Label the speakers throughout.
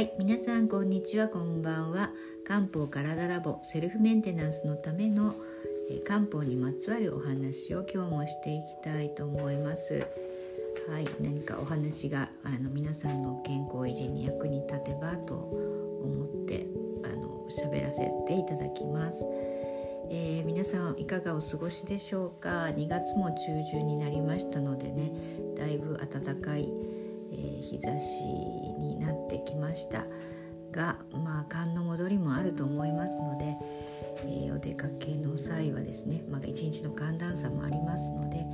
Speaker 1: はい皆さんこんにちはこんばんは。漢方体ラボセルフメンテナンスのためのえ漢方にまつわるお話を今日もしていきたいと思います。はい何かお話があの皆さんの健康維持に役に立てばと思ってあの喋らせていただきます。えー、皆さんいかがお過ごしでしょうか？2月も中旬になりましたのでねだいぶ暖かい、日差しになってきましたがまあ寒の戻りもあると思いますので、えー、お出かけの際はですね、まあ、一日の寒暖差もありますので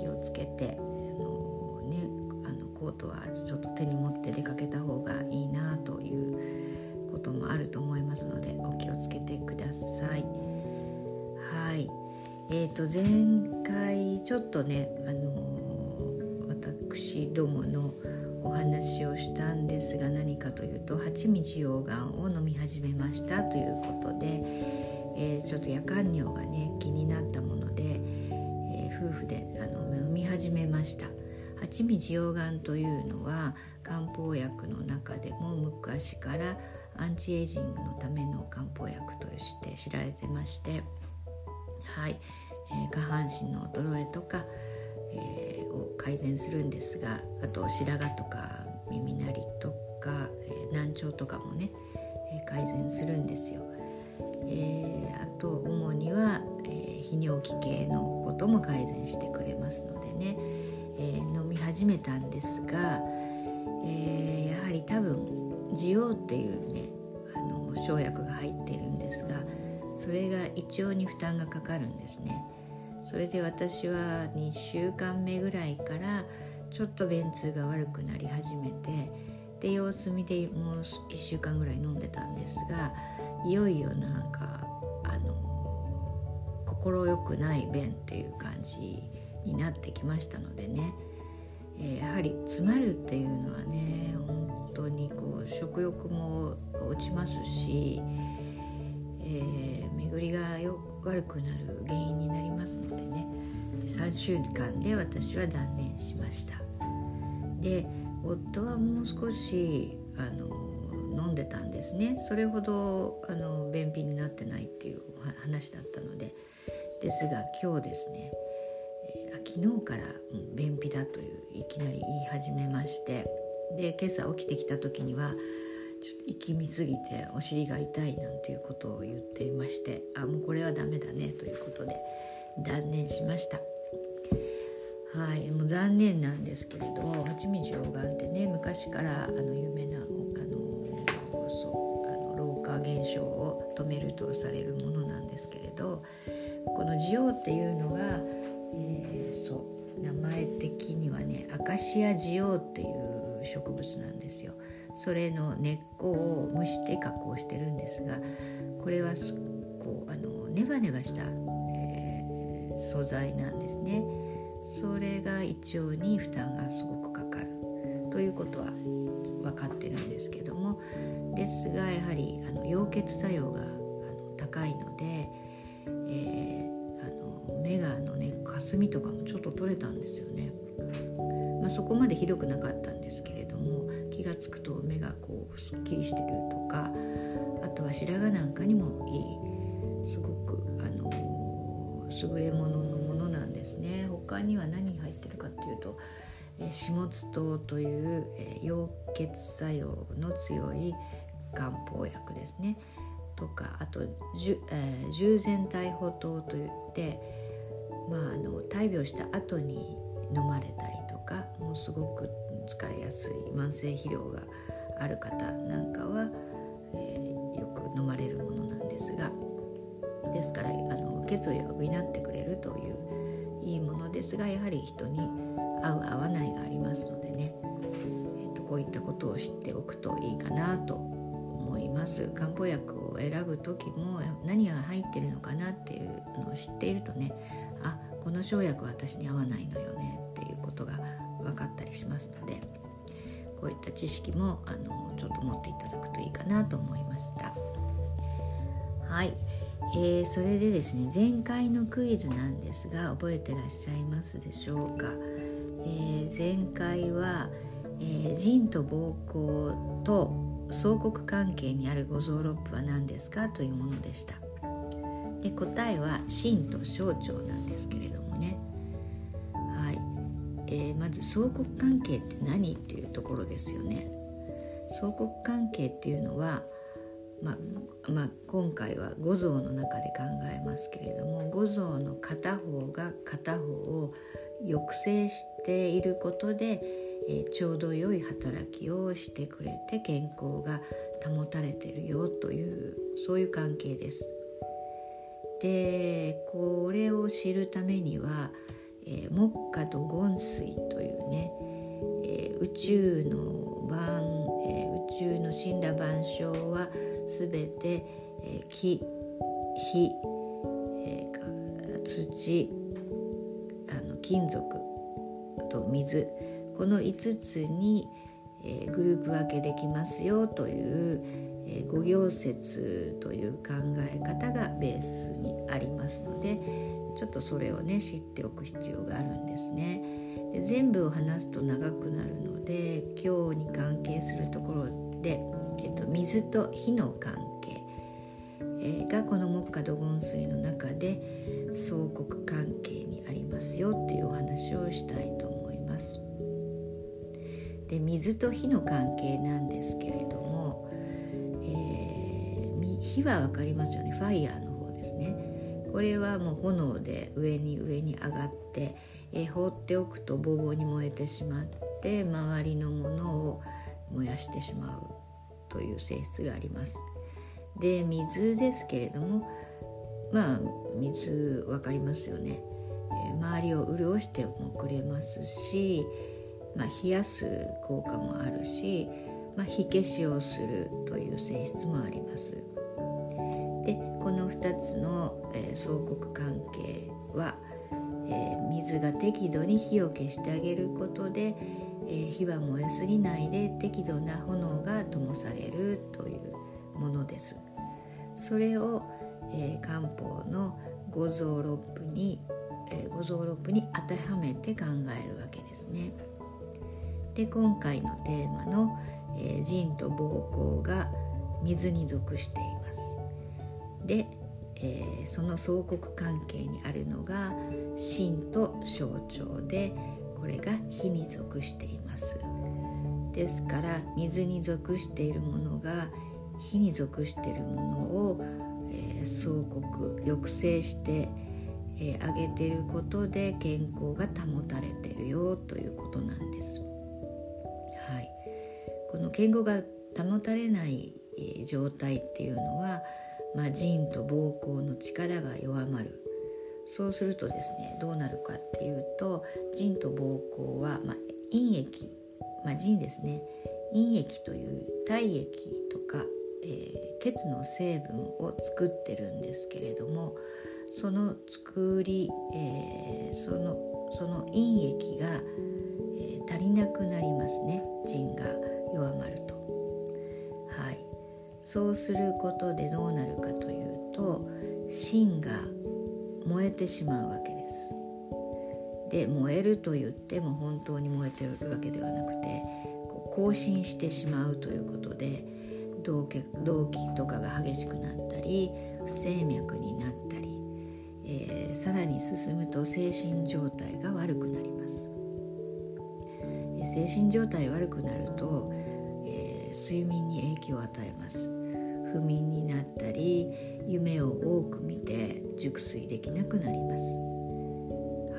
Speaker 1: 気をつけてあの、ね、あのコートはちょっと手に持って出かけた方がいいなということもあると思いますのでお気をつけてください。はいえーと、前回ちょっとね、あの私ども話をしたんですが何かというと蜂蜜溶岩を飲み始めましたということで、えー、ちょっと夜間尿がね気になったもので、えー、夫婦であの飲み始めました。蜂蜜溶岩というのは漢方薬の中でも昔からアンチエイジングのための漢方薬として知られてましてはい、えー、下半身の衰えとか、えー、を改善するんですがあと白髪とか耳鳴りとか、えー、難聴とかもね、え改善するんですよ。えあと主には、え泌尿器系のことも改善してくれますのでね、え飲み始めたんですが、えやはり多分ジオっていうねあの生薬が入ってるんですがそれが胃腸に負担がかかるんですねそれで私は2週間目ぐらいからちょっと便通が悪くなり始めてで様子見でもう1週間ぐらい飲んでたんですがいよいよなんかあの快くない便っていう感じになってきましたのでね、えー、やはり詰まるっていうのはね本当にこう食欲も落ちますしえー、巡りがよ悪くなる原因になりますのでね。3週間で私は断念しました。で夫はもう少しあの飲んでたんですね。それほどあの便秘になってないっていう話だったので。ですが今日ですね、えー、昨日から便秘だといういきなり言い始めまして。で今朝起きてきた時にはちょっと生き見すぎてお尻が痛いなんていうことを言っていましてあもうこれはダメだねということで断念しました。はいもう残念なんですけれど蜂蜜溶岩ってね昔からあの有名なあのそうあの老化現象を止めるとされるものなんですけれどこのジオっていうのが、えー、そう名前的にはねアカシアジオっていう植物なんですよ。それの根っこを蒸して加工してるんですがこれはこうあのネバネバした、えー、素材なんですねそれが胃腸に負担がすごくかかるということは分かってるんですけどもですがやはりあの溶血作用があの高いので、えー、あの目がのね霞とかもちょっと取れたんですよね。まあ、そこまでひどくなかったんですけれども気が付くと目がこうすっきりしてるとかあとは白髪なんかにもいいすごくあの優れものの他には何が入ってるかっていうと、えー、始末糖という、えー、溶血作用の強い漢方薬ですね。とかあとじゅ、えー、従前大補糖といってまああの大病した後に飲まれたりとかもうすごく疲れやすい慢性疲労がある方なんかは、えー、よく飲まれるものなんですがですからあの血を補ってですがやはり人に合う合わないがありますのでね、えーと、こういったことを知っておくといいかなと思います。漢方薬を選ぶ時も何が入ってるのかなっていうのを知っているとねあこの生薬私に合わないのよねっていうことが分かったりしますのでこういった知識もあのちょっと持っていただくといいかなと思いました。はい、えー、それでですね前回のクイズなんですが覚えてらっしゃいますでしょうか、えー、前回は、えー、腎と膀胱と相国関係にある五臓六腑は何ですかというものでした。で答えは心と小腸なんですけれどもね。はい、えー、まず相国関係って何っていうところですよね。相国関係っていうのはまあ、まあ、今回は五臓の中で考えますけれども五臓の片方が片方を抑制していることで、えー、ちょうど良い働きをしてくれて健康が保たれてるよというそういう関係です。でこれを知るためには、えー、木下と権水というね、えー、宇宙の万、えー、宇宙の神羅万象はすべて、えー、木火、えー、土あの金属と水この5つに、えー、グループ分けできますよという、えー、五行説という考え方がベースにありますのでちょっとそれをね知っておく必要があるんですね。で全部を話すと長くなるので今日に関係するところでえっと、水と火の関係、がこの木下土言水の中で相国関係にありますよっていうお話をしたいと思います。で水と火の関係なんですけれども、えー、火は分かりますよねファイヤーの方ですね。これはもう炎で上に上に上がって、えー、放っておくとボーボーに燃えてしまって周りのものを燃やしてしまうという性質があります。で水ですけれどもまあ水分かりますよね、えー、周りを潤してもくれますし、まあ、冷やす効果もあるし、まあ、火消しをするという性質もあります。でこの2つの、えー、相国関係は、えー、水が適度に火を消してあげることで、えー、火は燃えすぎないで適度な炎が灯されるというものです。それを、えー、漢方の五臓六腑に、えー、五臓六腑に当てはめて考えるわけですね。で今回のテーマの、えー、腎と膀胱が水に属しています。で、えー、その相国関係にあるのが心と小腸でこれが火に属していますですから水に属しているものが火に属しているものを、えー、相国抑制してえー、げていることで健康が保たれているよということなんです。はい、この健康が保たれない、えー、状態っていうのは、まあ、腎と膀胱の力が弱まるそうするとですねどうなるかっていうと腎と膀胱は、まあ、陰液、まあ、腎ですね。陰液という体液とか、えー、血の成分を作ってるんですけれどもその作り、えー、そのその陰液が、えー、足りなくなりますね。腎が弱まると。はい、そうすることでどうなるかというと芯が燃えてしまうわけです。で燃えると言っても本当に燃えてるわけではなくて更新してしまうということで動悸とかが激しくなったり不整脈になったり、えー、さらに進むと精神状態が悪くなります。精神状態悪くなると、えー、睡眠に影響を与えます。不眠になったり夢を多く見て熟睡できなくなります、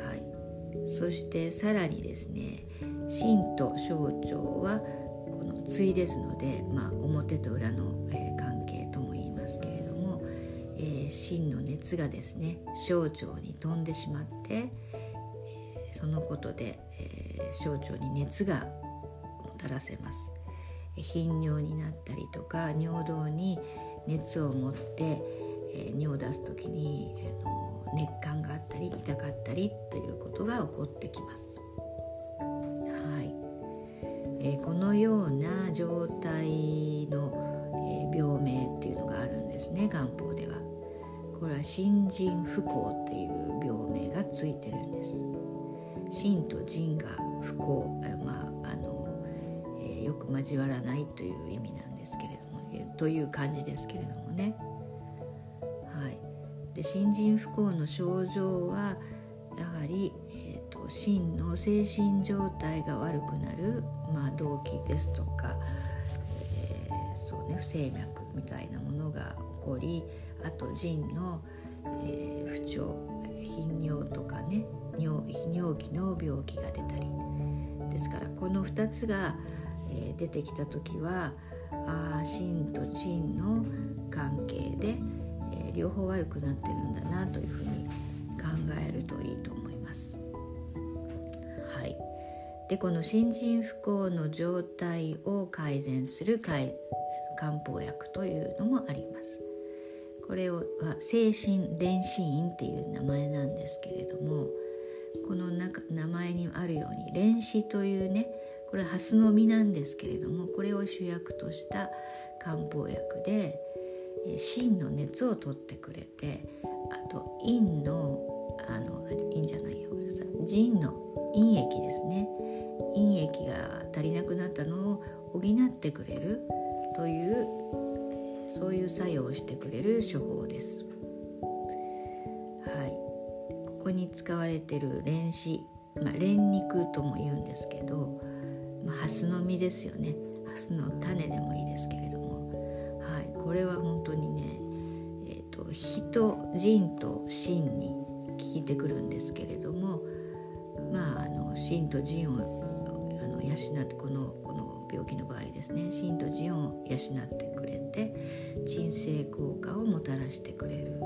Speaker 1: はい、そしてさらにですね心と小腸はこの対ですので、まあ、表と裏の、えー、関係とも言いますけれども、えー、心の熱がですね小腸に飛んでしまって、えー、そのことで、えー、小腸に熱がもたらせます。頻尿になったりとか尿道に熱を持って、えー、尿を出す時に、えー、の熱感があったり痛かったりということが起こってきます。はいえー、このような状態の、え、病名っていうのがあるんですね漢方では。これは新人不幸っていう病名がついてるんです。心と腎が不幸、まああのよく交わらないという意味なんですけれどもという感じですけれどもね。はい、で新人不幸の症状はやはり、えーと、真の精神状態が悪くなる、まあ、動悸ですとか、えー、そうね、不整脈みたいなものが起こりあと腎の、えー、不調頻尿とかね尿泌尿器の病気が出たりですからこの2つが、え、出てきた時はあ心と腎の関係で、え、両方悪くなってるんだなというふうに考えるといいと思います。はい、でこの新人不幸の状態を改善する漢方薬というのもあります。これは精神電子院っていう名前なんですけれどもこの名前にあるように蓮子というねこれハスの実なんですけれどもこれを主役とした漢方薬で芯の熱を取ってくれてあと陰のあの陰じゃないよ。腎の陰液ですね。陰液が足りなくなったのを補ってくれるというそういう作用をしてくれる処方です。はい、ここに使われてる蓮子、まあ、蓮肉とも言うんですけど、まあ、ハスの実ですよね。ハスの種でもいいですけれども、はい、これは本当にね、えーと、火と腎と心に効いてくるんですけれどもまああの心と腎をあの養ってこのこの病気の場合ですね。心と腎を養ってくれて鎮静効果をもたらしてくれる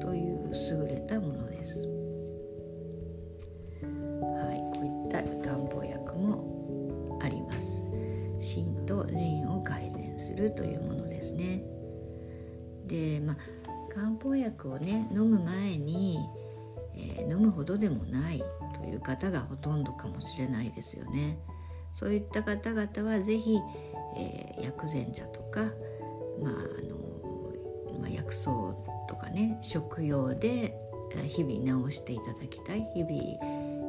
Speaker 1: という優れたものです。を改善するというものですね。で、まあ漢方薬をね飲む前に、えー、飲むほどでもないという方がほとんどかもしれないですよね。そういった方々は是非、えー、薬膳茶とかまああのまあ、薬草とかね食用で日々治していただきたい日々、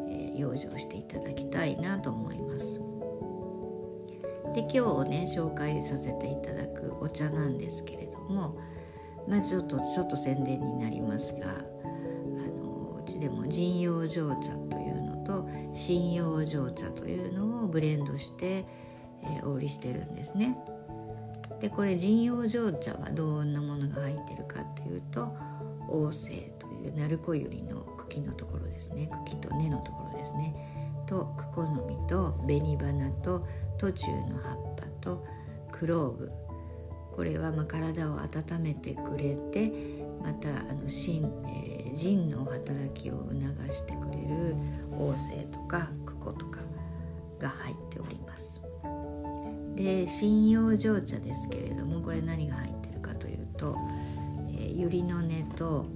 Speaker 1: えー、養生していただきたいなと思います。で今日ね紹介させていただくお茶なんですけれどもまあちょっとちょっと宣伝になりますがあのうちでも陣養生茶というのと針養生茶というのをブレンドして、えー、お売りしてるんですね。でこれ陣養生茶はどんなものが入ってるかっていうと黄精という鳴子ゆりの茎のところですね茎と根のところですねとクコの実と紅花と途中の葉っぱとクローブ。これはま体を温めてくれてまたあの心、えー、腎の働きを促してくれる黄精とかクコとかが入っております。で針葉蒸茶ですけれどもこれ何が入ってるかというと、えー、ゆりの根と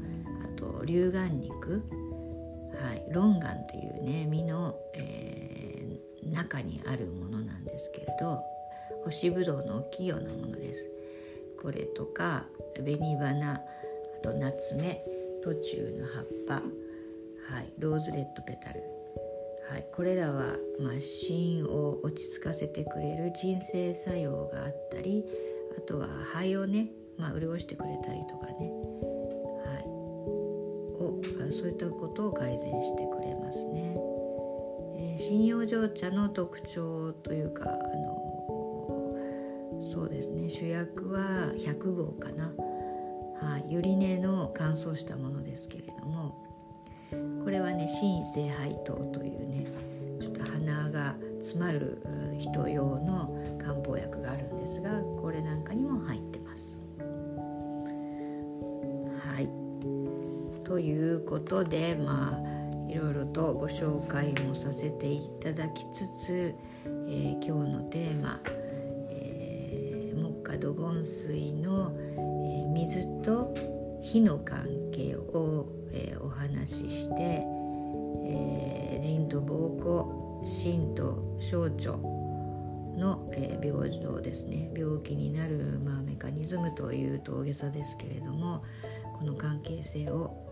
Speaker 1: あと龍眼肉。はいロンガンっていうね実の、えー、中にあるもの。なんですけれど干しぶどうの大きいようなものです。これとか紅花あと夏目途中の葉っぱはいローズレッドペタル。はい、これらは、まあ、心を落ち着かせてくれる鎮静作用があったりあとは肺をね、まあ、潤してくれたりとかね、はい、をそういったことを改善してくれますね。えー、針葉蒸茶の特徴というかあのそうですね主役は100号かな、はい、ゆり根の乾燥したものですけれどもこれはね心性配糖というねちょっと鼻が詰まる人用の漢方薬があるんですがこれなんかにも入ってます。はいということでまあいろいろとご紹介もさせていただきつつ、えー、今日のテーマ、えー、木下土金水の、えー、水と火の関係をえー、お話しして、えー、腎と膀胱心と小腸の、えー、病状ですね。病気になる、まあ、メカニズムというと大げさですけれどもこの関係性を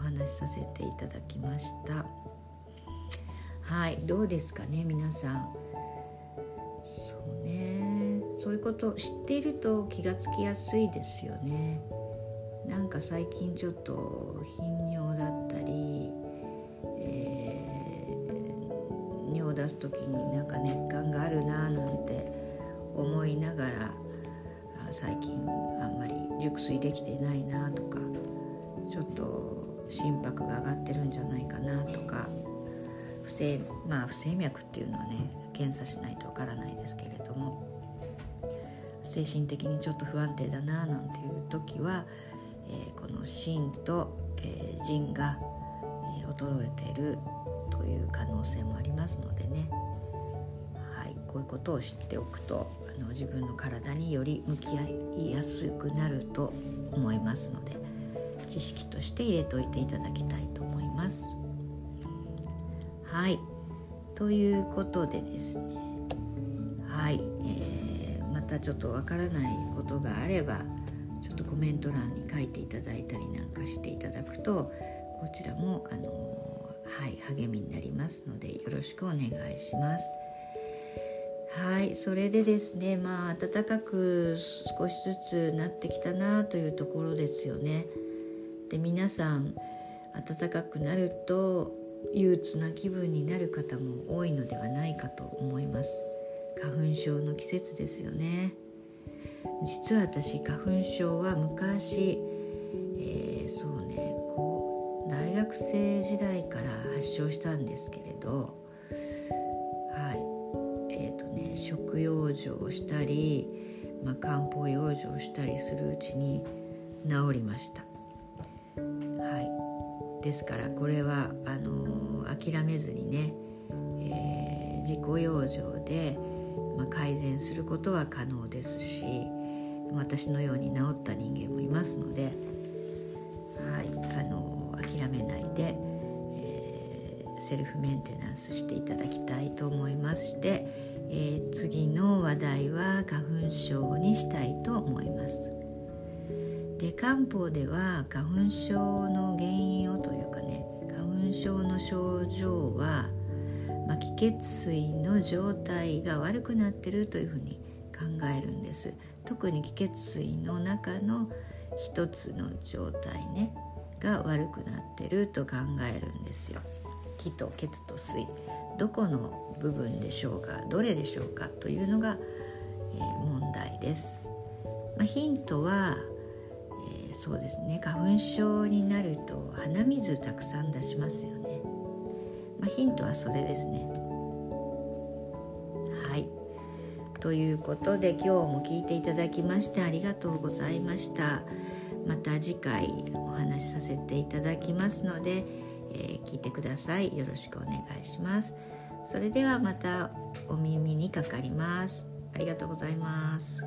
Speaker 1: お話しさせていただきました。はいどうですかね皆さん。そうね。そういうことを知っていると気がつきやすいですよね。なんか最近ちょっと頻尿だったり、えー、尿を出す時になんか熱感があるななんて思いながら最近あんまり熟睡できてないなとかちょっと心拍が上がってるんじゃないかなとか不整,、まあ、不整脈っていうのはね検査しないとわからないですけれども精神的にちょっと不安定だななんていう時は、えー、この心と、えー、腎が、えー、衰えてるという可能性もありますのでね、はい、こういうことを知っておくとあの自分の体により向き合いやすくなると思いますので知識として入れといていただきたいと思います。はいということでですねはい、えー、またちょっとわからないことがあればちょっとコメント欄に書いていただいたりなんかしていただくとこちらもあのはい励みになりますのでよろしくお願いします。はいそれでですねまあ暖かく少しずつなってきたなというところですよね。で皆さん暖かくなると憂鬱な気分になる方も多いのではないかと思います。花粉症の季節ですよね。実は私花粉症は昔、えー、そうねこう大学生時代から発症したんですけれどはいえっ、ー、とね食用生をしたり、まあ、漢方養生したりするうちに治りました。ですからこれはあの諦めずにね、えー、自己養生で、まあ、改善することは可能ですし私のように治った人間もいますので、はい、あの諦めないで、えー、セルフメンテナンスしていただきたいと思いまして、えー、次の話題は花粉症にしたいと思います。で漢方では花粉症の原因をというかね花粉症の症状は、まあ、気血水の状態が悪くなってるというふうに考えるんです。特に気血水の中の一つの状態ねが悪くなってると考えるんですよ。気と血と水。どこの部分でしょうかどれでしょうかというのが、えー、問題です、まあ、ヒントはそうですね。花粉症になると鼻水たくさん出しますよね、まあ、ヒントはそれですね。はい。ということで今日も聞いていただきましてありがとうございました。また次回お話しさせていただきますので、えー、聞いてください。よろしくお願いします。それではまたお耳にかかります。ありがとうございます。